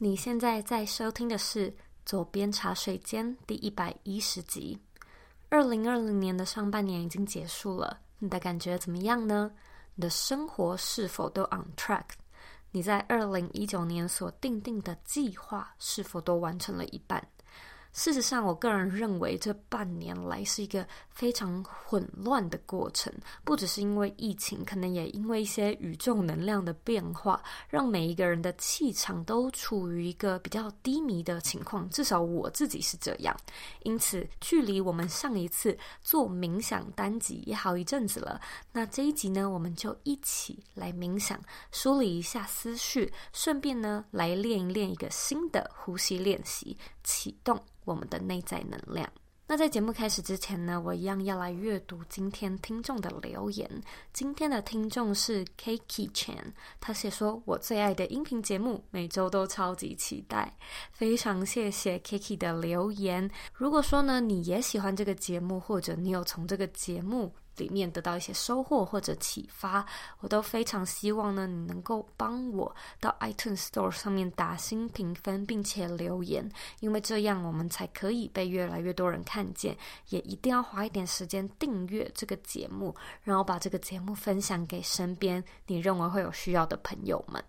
你现在在收听的是《左边茶水间》第一百一十集。二零二零年的上半年已经结束了，你的感觉怎么样呢？你的生活是否都 on track？你在二零一九年所定定的计划是否都完成了一半？事实上，我个人认为这半年来是一个非常混乱的过程，不只是因为疫情，可能也因为一些宇宙能量的变化，让每一个人的气场都处于一个比较低迷的情况。至少我自己是这样。因此，距离我们上一次做冥想单集也好一阵子了。那这一集呢，我们就一起来冥想，梳理一下思绪，顺便呢来练一练一个新的呼吸练习，启动。我们的内在能量。那在节目开始之前呢，我一样要来阅读今天听众的留言。今天的听众是 Kiki Chan，他写说：“我最爱的音频节目，每周都超级期待。”非常谢谢 Kiki 的留言。如果说呢，你也喜欢这个节目，或者你有从这个节目里面得到一些收获或者启发，我都非常希望呢，你能够帮我到 iTunes Store 上面打新评分，并且留言，因为这样我们才可以被越来越多人看见。也一定要花一点时间订阅这个节目，然后把这个节目分享给身边你认为会有需要的朋友们。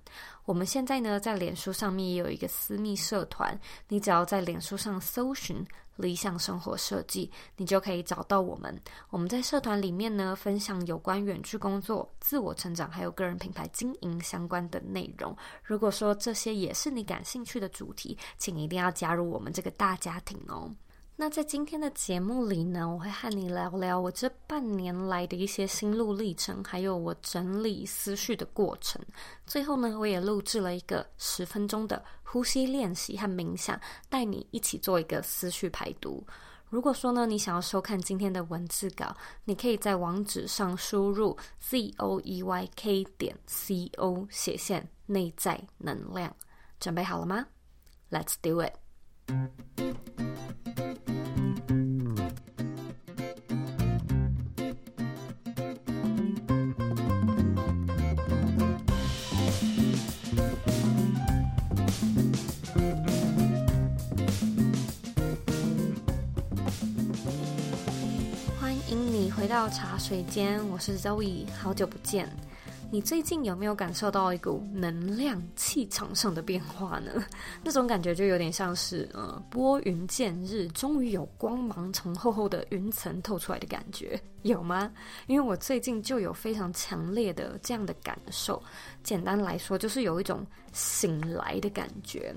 我们现在呢，在脸书上面也有一个私密社团，你只要在脸书上搜寻。理想生活设计，你就可以找到我们。我们在社团里面呢，分享有关远距工作、自我成长，还有个人品牌经营相关的内容。如果说这些也是你感兴趣的主题，请一定要加入我们这个大家庭哦。那在今天的节目里呢，我会和你聊聊我这半年来的一些心路历程，还有我整理思绪的过程。最后呢，我也录制了一个十分钟的呼吸练习和冥想，带你一起做一个思绪排毒。如果说呢，你想要收看今天的文字稿，你可以在网址上输入 z o e y k 点 c o 斜线内在能量。准备好了吗？Let's do it。回到茶水间，我是 Zoe，好久不见。你最近有没有感受到一股能量气场上的变化呢？那种感觉就有点像是，呃，拨云见日，终于有光芒从厚厚的云层透出来的感觉，有吗？因为我最近就有非常强烈的这样的感受。简单来说，就是有一种醒来的感觉。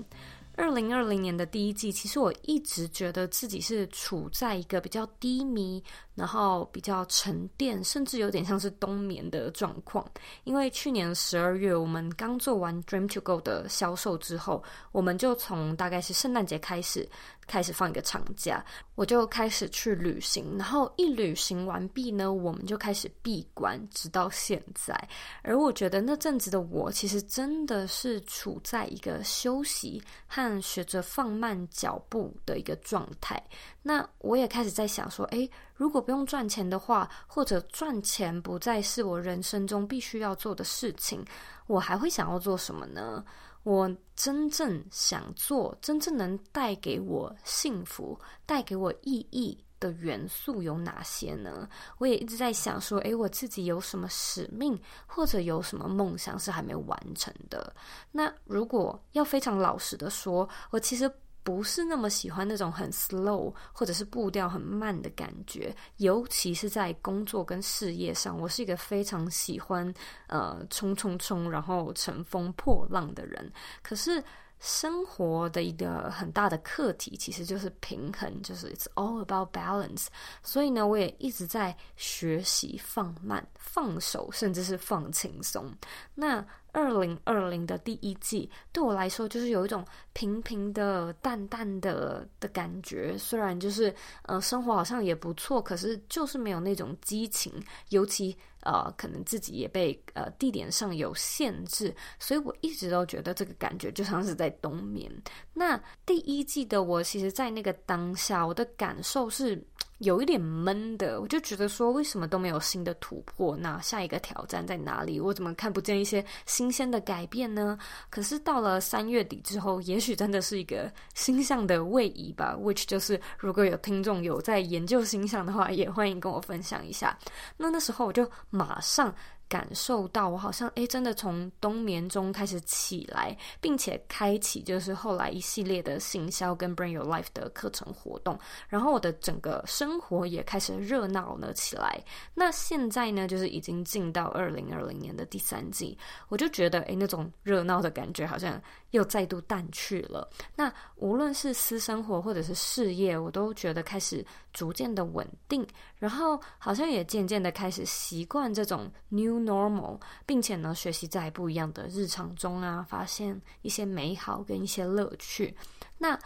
二零二零年的第一季，其实我一直觉得自己是处在一个比较低迷，然后比较沉淀，甚至有点像是冬眠的状况。因为去年十二月，我们刚做完 Dream to Go 的销售之后，我们就从大概是圣诞节开始。开始放一个长假，我就开始去旅行，然后一旅行完毕呢，我们就开始闭关，直到现在。而我觉得那阵子的我，其实真的是处在一个休息和学着放慢脚步的一个状态。那我也开始在想说，诶，如果不用赚钱的话，或者赚钱不再是我人生中必须要做的事情，我还会想要做什么呢？我真正想做、真正能带给我幸福、带给我意义的元素有哪些呢？我也一直在想说，诶，我自己有什么使命，或者有什么梦想是还没完成的？那如果要非常老实的说，我其实。不是那么喜欢那种很 slow 或者是步调很慢的感觉，尤其是在工作跟事业上，我是一个非常喜欢呃冲冲冲，然后乘风破浪的人。可是生活的一个很大的课题其实就是平衡，就是 it's all about balance。所以呢，我也一直在学习放慢、放手，甚至是放轻松。那二零二零的第一季对我来说，就是有一种平平的、淡淡的的感觉。虽然就是呃，生活好像也不错，可是就是没有那种激情。尤其呃，可能自己也被呃地点上有限制，所以我一直都觉得这个感觉就像是在冬眠。那第一季的我，其实，在那个当下，我的感受是。有一点闷的，我就觉得说，为什么都没有新的突破？那下一个挑战在哪里？我怎么看不见一些新鲜的改变呢？可是到了三月底之后，也许真的是一个星象的位移吧。Which 就是如果有听众有在研究星象的话，也欢迎跟我分享一下。那那时候我就马上。感受到我好像诶，真的从冬眠中开始起来，并且开启就是后来一系列的行销跟 Bring Your Life 的课程活动，然后我的整个生活也开始热闹了起来。那现在呢，就是已经进到二零二零年的第三季，我就觉得诶，那种热闹的感觉好像又再度淡去了。那无论是私生活或者是事业，我都觉得开始逐渐的稳定，然后好像也渐渐的开始习惯这种 new。normal，并且呢，学习在不一样的日常中啊，发现一些美好跟一些乐趣。那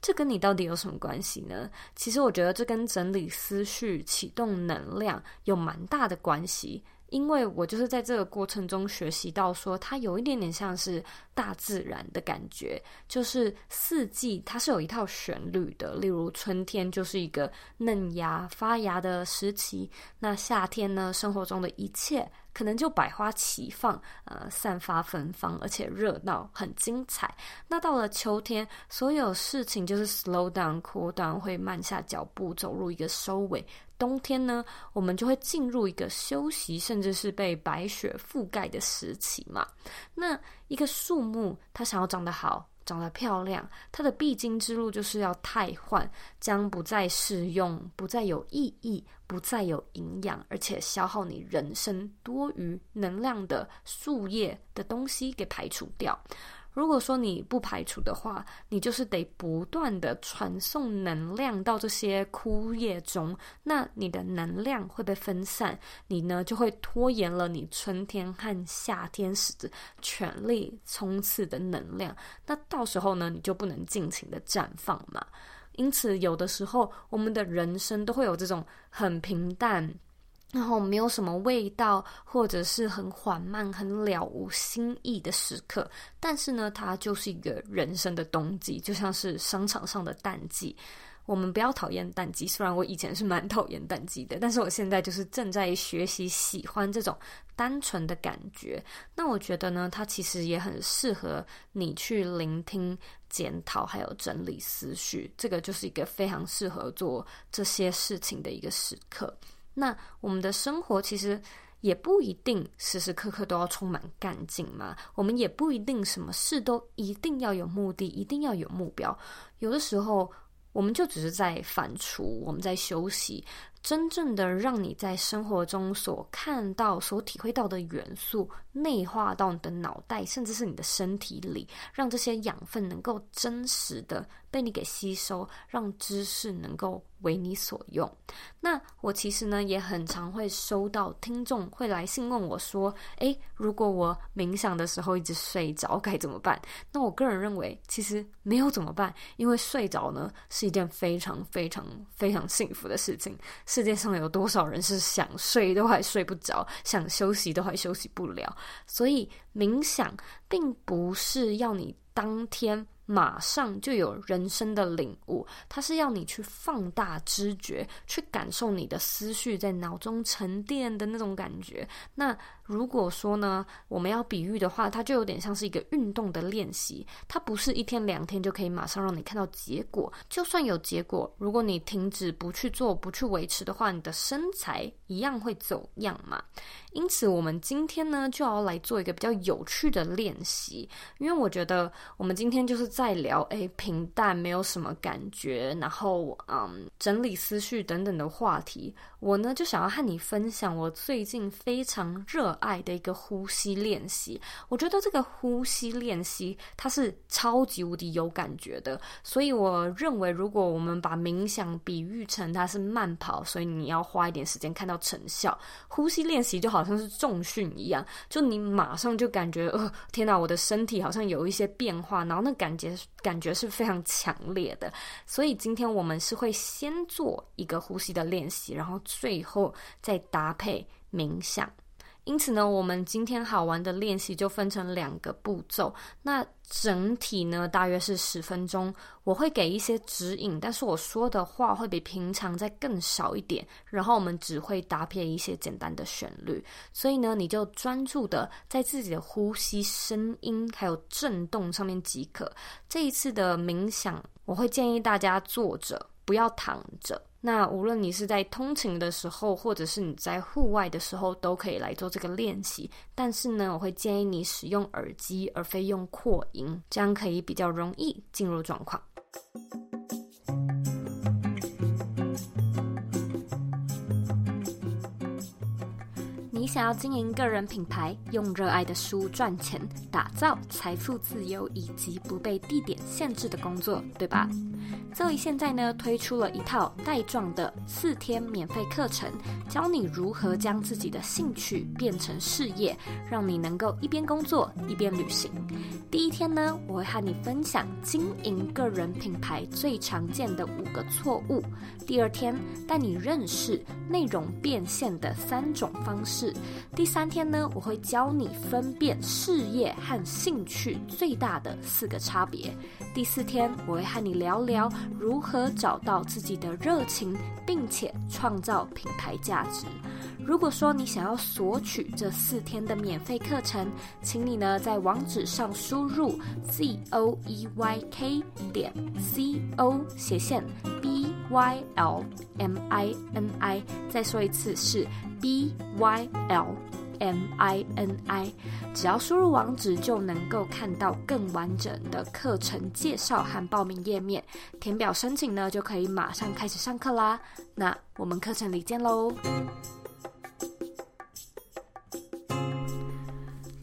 这跟你到底有什么关系呢？其实我觉得这跟整理思绪、启动能量有蛮大的关系。因为我就是在这个过程中学习到，说它有一点点像是大自然的感觉，就是四季它是有一套旋律的。例如春天就是一个嫩芽发芽的时期，那夏天呢，生活中的一切可能就百花齐放，呃，散发芬芳，而且热闹，很精彩。那到了秋天，所有事情就是 slow down、cool down，会慢下脚步，走入一个收尾。冬天呢，我们就会进入一个休息，甚至是被白雪覆盖的时期嘛。那一个树木，它想要长得好、长得漂亮，它的必经之路就是要汰换，将不再适用、不再有意义、不再有营养，而且消耗你人生多余能量的树叶的东西给排除掉。如果说你不排除的话，你就是得不断的传送能量到这些枯叶中，那你的能量会被分散，你呢就会拖延了你春天和夏天时全力冲刺的能量，那到时候呢你就不能尽情的绽放嘛。因此，有的时候我们的人生都会有这种很平淡。然后没有什么味道，或者是很缓慢、很了无新意的时刻。但是呢，它就是一个人生的冬季，就像是商场上的淡季。我们不要讨厌淡季，虽然我以前是蛮讨厌淡季的，但是我现在就是正在学习喜欢这种单纯的感觉。那我觉得呢，它其实也很适合你去聆听、检讨，还有整理思绪。这个就是一个非常适合做这些事情的一个时刻。那我们的生活其实也不一定时时刻刻都要充满干劲嘛，我们也不一定什么事都一定要有目的，一定要有目标。有的时候，我们就只是在反刍，我们在休息。真正的让你在生活中所看到、所体会到的元素内化到你的脑袋，甚至是你的身体里，让这些养分能够真实的被你给吸收，让知识能够为你所用。那我其实呢，也很常会收到听众会来信问我说：“诶，如果我冥想的时候一直睡着，该怎么办？”那我个人认为，其实没有怎么办，因为睡着呢是一件非常非常非常幸福的事情。世界上有多少人是想睡都还睡不着，想休息都还休息不了？所以冥想并不是要你当天。马上就有人生的领悟，它是要你去放大知觉，去感受你的思绪在脑中沉淀的那种感觉。那如果说呢，我们要比喻的话，它就有点像是一个运动的练习，它不是一天两天就可以马上让你看到结果。就算有结果，如果你停止不去做、不去维持的话，你的身材一样会走样嘛。因此，我们今天呢，就要来做一个比较有趣的练习，因为我觉得我们今天就是在聊，诶，平淡，没有什么感觉，然后，嗯，整理思绪等等的话题。我呢，就想要和你分享我最近非常热爱的一个呼吸练习。我觉得这个呼吸练习它是超级无敌有感觉的，所以我认为，如果我们把冥想比喻成它是慢跑，所以你要花一点时间看到成效，呼吸练习就好。像是重训一样，就你马上就感觉，呃，天哪，我的身体好像有一些变化，然后那感觉感觉是非常强烈的。所以今天我们是会先做一个呼吸的练习，然后最后再搭配冥想。因此呢，我们今天好玩的练习就分成两个步骤。那整体呢，大约是十分钟。我会给一些指引，但是我说的话会比平常再更少一点。然后我们只会搭配一些简单的旋律，所以呢，你就专注的在自己的呼吸、声音还有震动上面即可。这一次的冥想，我会建议大家坐着，不要躺着。那无论你是在通勤的时候，或者是你在户外的时候，都可以来做这个练习。但是呢，我会建议你使用耳机，而非用扩音，这样可以比较容易进入状况。想要经营个人品牌，用热爱的书赚钱，打造财富自由以及不被地点限制的工作，对吧？这里现在呢，推出了一套带状的四天免费课程，教你如何将自己的兴趣变成事业，让你能够一边工作一边旅行。第一天呢，我会和你分享经营个人品牌最常见的五个错误。第二天，带你认识内容变现的三种方式。第三天呢，我会教你分辨事业和兴趣最大的四个差别。第四天，我会和你聊聊。如何找到自己的热情，并且创造品牌价值？如果说你想要索取这四天的免费课程，请你呢在网址上输入 z o e y k 点 c o 斜线 b y l m i n i，再说一次是 b y l。M I N I，只要输入网址就能够看到更完整的课程介绍和报名页面，填表申请呢就可以马上开始上课啦。那我们课程里见喽。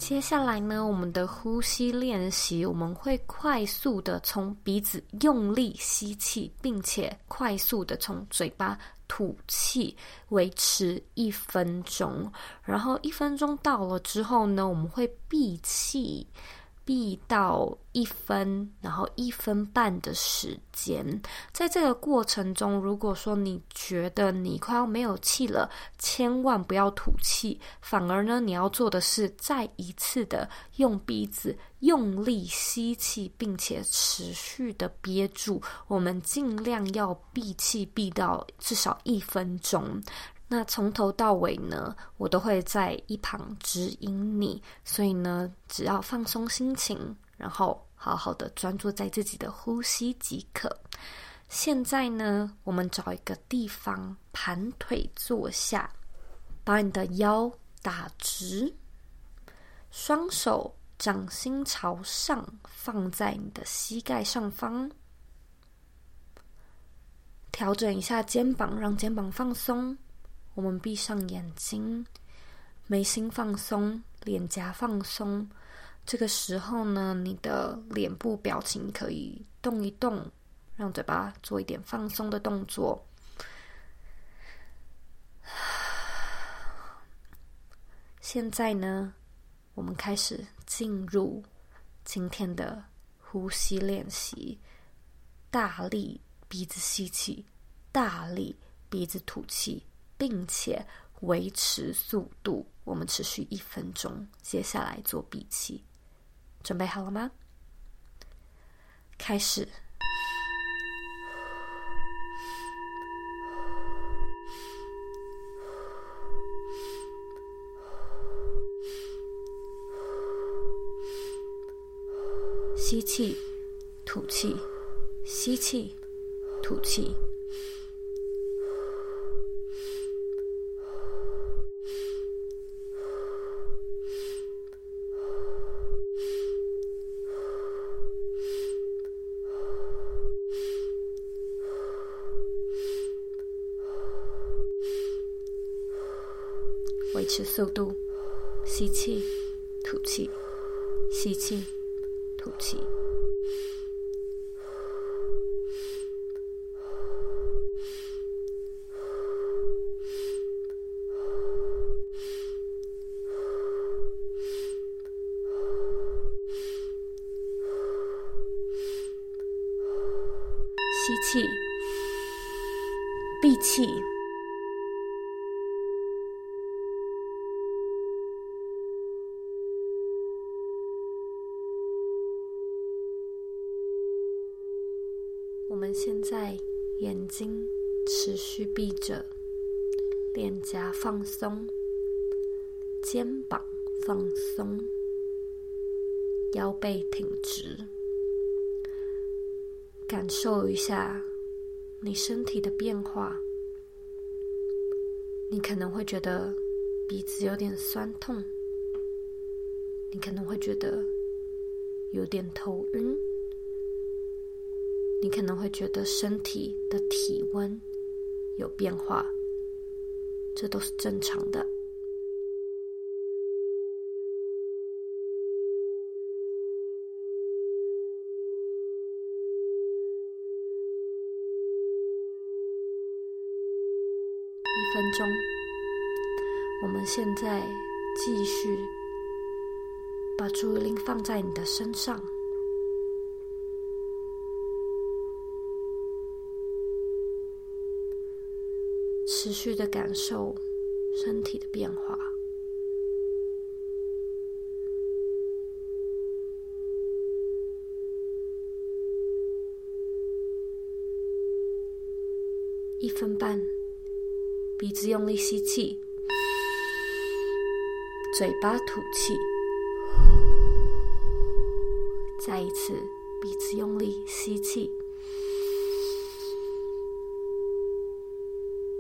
接下来呢，我们的呼吸练习，我们会快速的从鼻子用力吸气，并且快速的从嘴巴。吐气，维持一分钟，然后一分钟到了之后呢，我们会闭气。闭到一分，然后一分半的时间，在这个过程中，如果说你觉得你快要没有气了，千万不要吐气，反而呢，你要做的是再一次的用鼻子用力吸气，并且持续的憋住。我们尽量要闭气闭到至少一分钟。那从头到尾呢，我都会在一旁指引你，所以呢，只要放松心情，然后好好的专注在自己的呼吸即可。现在呢，我们找一个地方盘腿坐下，把你的腰打直，双手掌心朝上放在你的膝盖上方，调整一下肩膀，让肩膀放松。我们闭上眼睛，眉心放松，脸颊放松。这个时候呢，你的脸部表情可以动一动，让嘴巴做一点放松的动作。现在呢，我们开始进入今天的呼吸练习。大力鼻子吸气，大力鼻子吐气。并且维持速度，我们持续一分钟。接下来做闭气，准备好了吗？开始。吸气，吐气，吸气，吐气。维持速度，吸气，吐气，吸气，吐气。吸气，闭气。们现在眼睛持续闭着，脸颊放松，肩膀放松，腰背挺直，感受一下你身体的变化。你可能会觉得鼻子有点酸痛，你可能会觉得有点头晕。你可能会觉得身体的体温有变化，这都是正常的。一分钟，我们现在继续把注意力放在你的身上。持续的感受身体的变化。一分半，鼻子用力吸气，嘴巴吐气。再一次，鼻子用力吸气。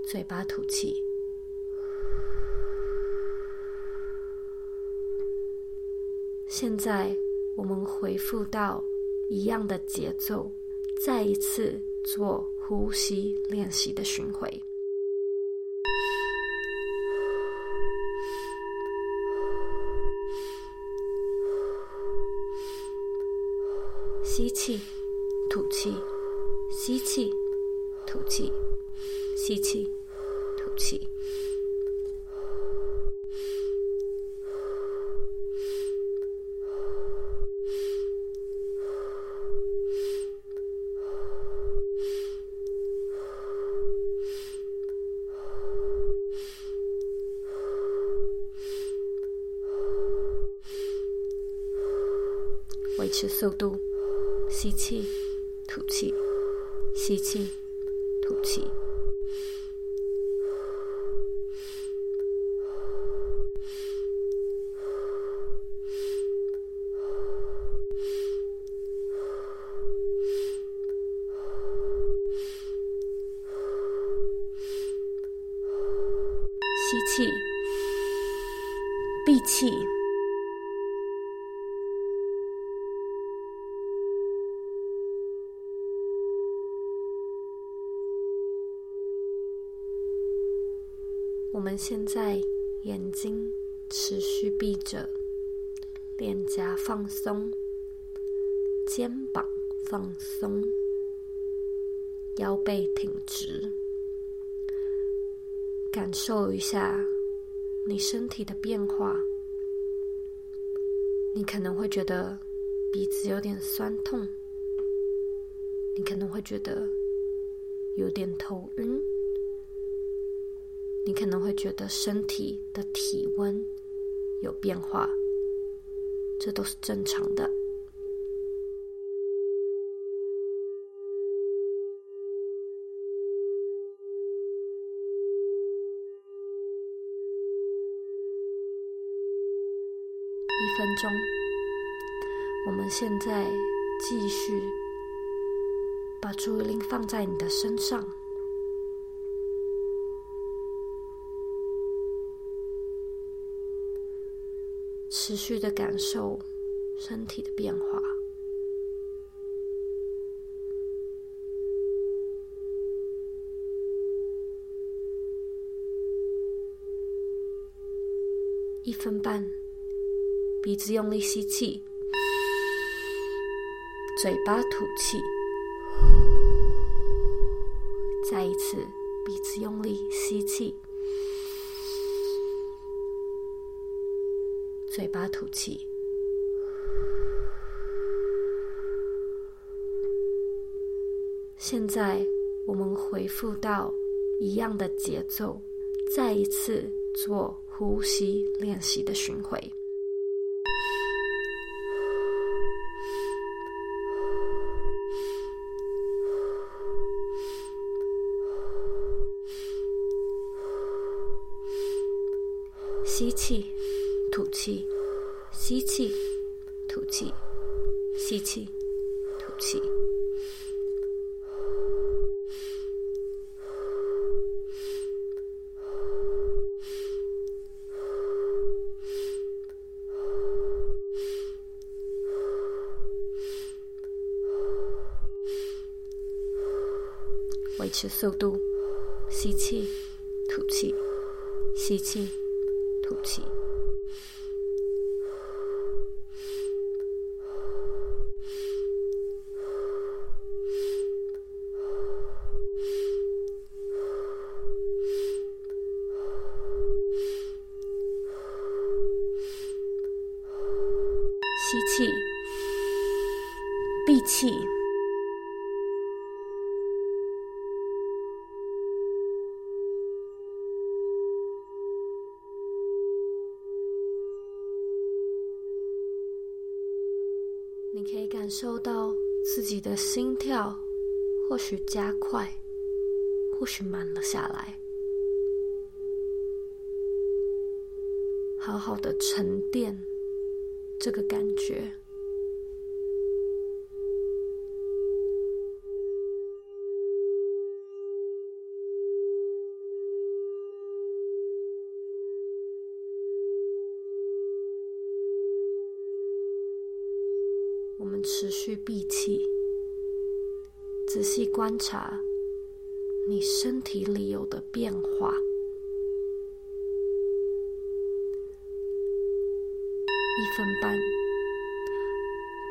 嘴巴吐气。现在我们回复到一样的节奏，再一次做呼吸练习的巡回。吸气，吐气，吸气，吐气，吸气。维持速度，吸气，吐气，吸气，吐气。吸气，闭气。我们现在眼睛持续闭着，脸颊放松，肩膀放松，腰背挺直。感受一下你身体的变化，你可能会觉得鼻子有点酸痛，你可能会觉得有点头晕，你可能会觉得身体的体温有变化，这都是正常的。分钟，我们现在继续把注意力放在你的身上，持续的感受身体的变化。一分半。鼻子用力吸气，嘴巴吐气。再一次，鼻子用力吸气，嘴巴吐气。现在我们回复到一样的节奏，再一次做呼吸练习的巡回。吸气，吐气，吸气，吐气，吸气，吐气。维持速度，吸气，吐气，吸气，吐气。吸气，闭气。感受到自己的心跳，或许加快，或许慢了下来。好好的沉淀这个感觉。持续闭气，仔细观察你身体里有的变化。一分半，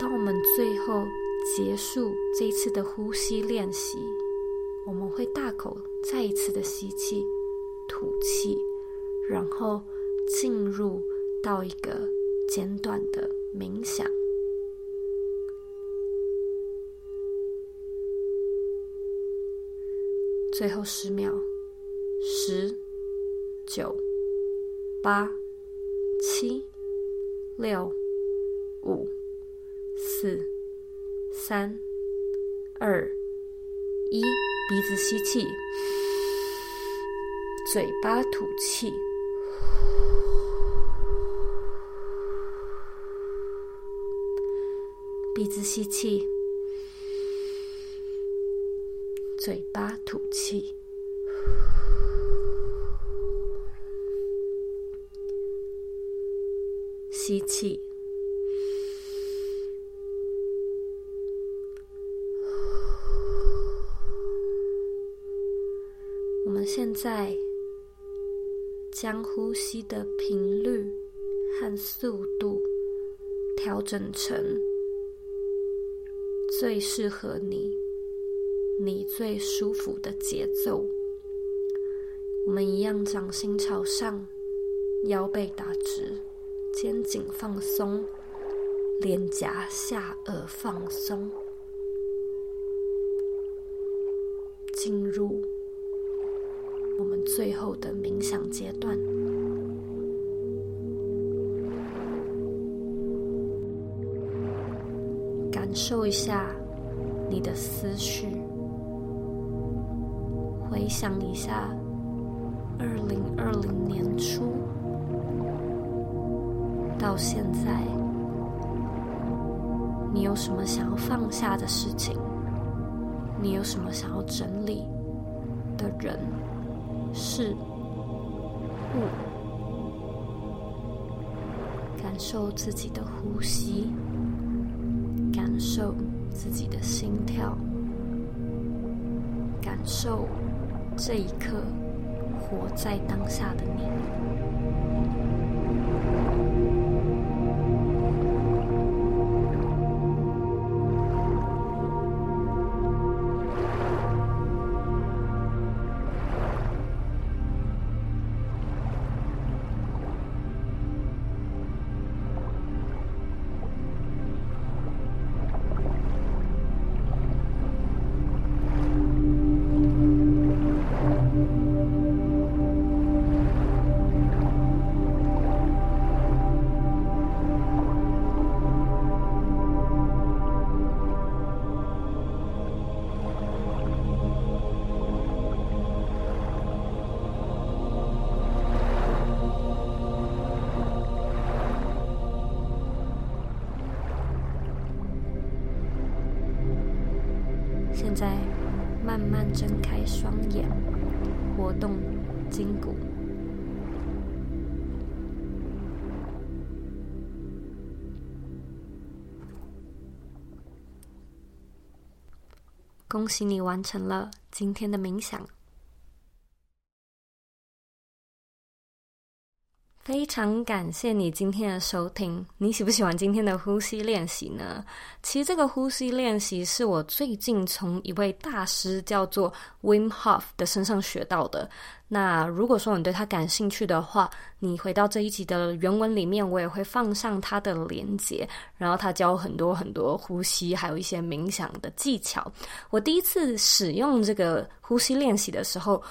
当我们最后结束这一次的呼吸练习，我们会大口再一次的吸气、吐气，然后进入到一个简短的冥想。最后十秒，十、九、八、七、六、五、四、三、二、一，鼻子吸气，嘴巴吐气，鼻子吸气。嘴巴吐气，吸气。我们现在将呼吸的频率和速度调整成最适合你。你最舒服的节奏。我们一样，掌心朝上，腰背打直，肩颈放松，脸颊下颚放松，进入我们最后的冥想阶段。感受一下你的思绪。回想一下，二零二零年初到现在，你有什么想要放下的事情？你有什么想要整理的人、事、物？感受自己的呼吸，感受自己的心跳，感受。这一刻，活在当下的你。双眼，活动筋骨。恭喜你完成了今天的冥想。非常感谢你今天的收听。你喜不喜欢今天的呼吸练习呢？其实这个呼吸练习是我最近从一位大师叫做 Wim Hof 的身上学到的。那如果说你对他感兴趣的话，你回到这一集的原文里面，我也会放上他的连接。然后他教很多很多呼吸，还有一些冥想的技巧。我第一次使用这个呼吸练习的时候，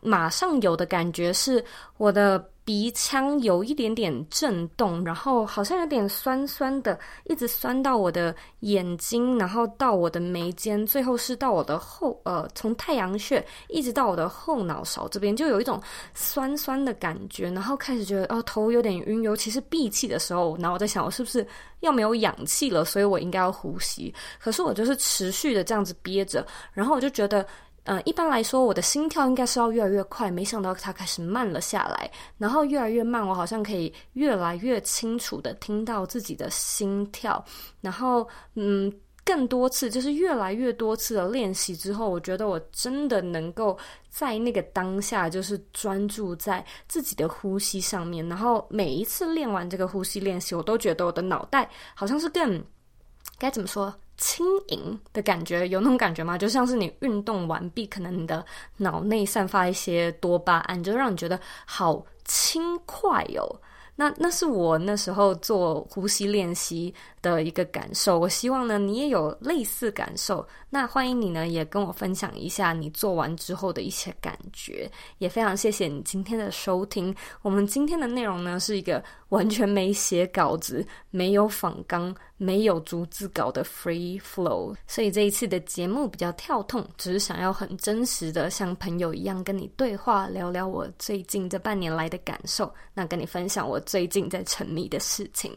马上有的感觉是我的。鼻腔有一点点震动，然后好像有点酸酸的，一直酸到我的眼睛，然后到我的眉间，最后是到我的后呃，从太阳穴一直到我的后脑勺这边，就有一种酸酸的感觉，然后开始觉得哦，头有点晕，尤其是闭气的时候，然后我在想我是不是要没有氧气了，所以我应该要呼吸，可是我就是持续的这样子憋着，然后我就觉得。嗯，一般来说，我的心跳应该是要越来越快，没想到它开始慢了下来，然后越来越慢，我好像可以越来越清楚的听到自己的心跳，然后嗯，更多次，就是越来越多次的练习之后，我觉得我真的能够在那个当下，就是专注在自己的呼吸上面，然后每一次练完这个呼吸练习，我都觉得我的脑袋好像是更，该怎么说？轻盈的感觉，有那种感觉吗？就像是你运动完毕，可能你的脑内散发一些多巴胺，就让你觉得好轻快、哦。那那是我那时候做呼吸练习的一个感受。我希望呢，你也有类似感受。那欢迎你呢，也跟我分享一下你做完之后的一些感觉。也非常谢谢你今天的收听。我们今天的内容呢，是一个完全没写稿子、没有访纲、没有逐字稿的 free flow。所以这一次的节目比较跳痛，只是想要很真实的像朋友一样跟你对话，聊聊我最近这半年来的感受。那跟你分享我。最近在沉迷的事情。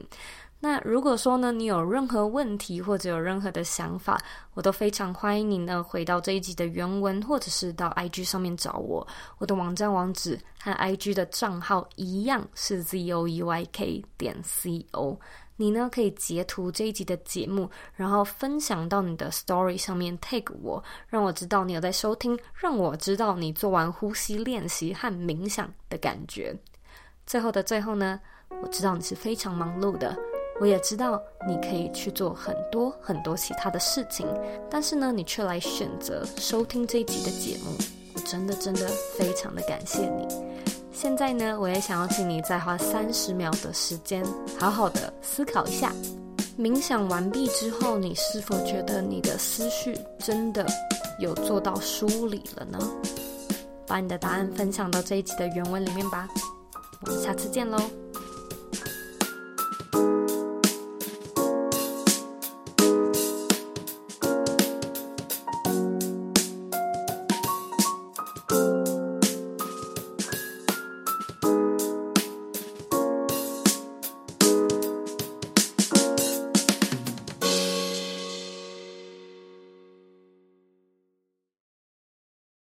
那如果说呢，你有任何问题或者有任何的想法，我都非常欢迎你呢回到这一集的原文，或者是到 IG 上面找我。我的网站网址和 IG 的账号一样是 zoeyk 点 co。你呢可以截图这一集的节目，然后分享到你的 Story 上面 tag 我，让我知道你有在收听，让我知道你做完呼吸练习和冥想的感觉。最后的最后呢，我知道你是非常忙碌的，我也知道你可以去做很多很多其他的事情，但是呢，你却来选择收听这一集的节目，我真的真的非常的感谢你。现在呢，我也想要请你再花三十秒的时间，好好的思考一下，冥想完毕之后，你是否觉得你的思绪真的有做到梳理了呢？把你的答案分享到这一集的原文里面吧。我们下次见喽。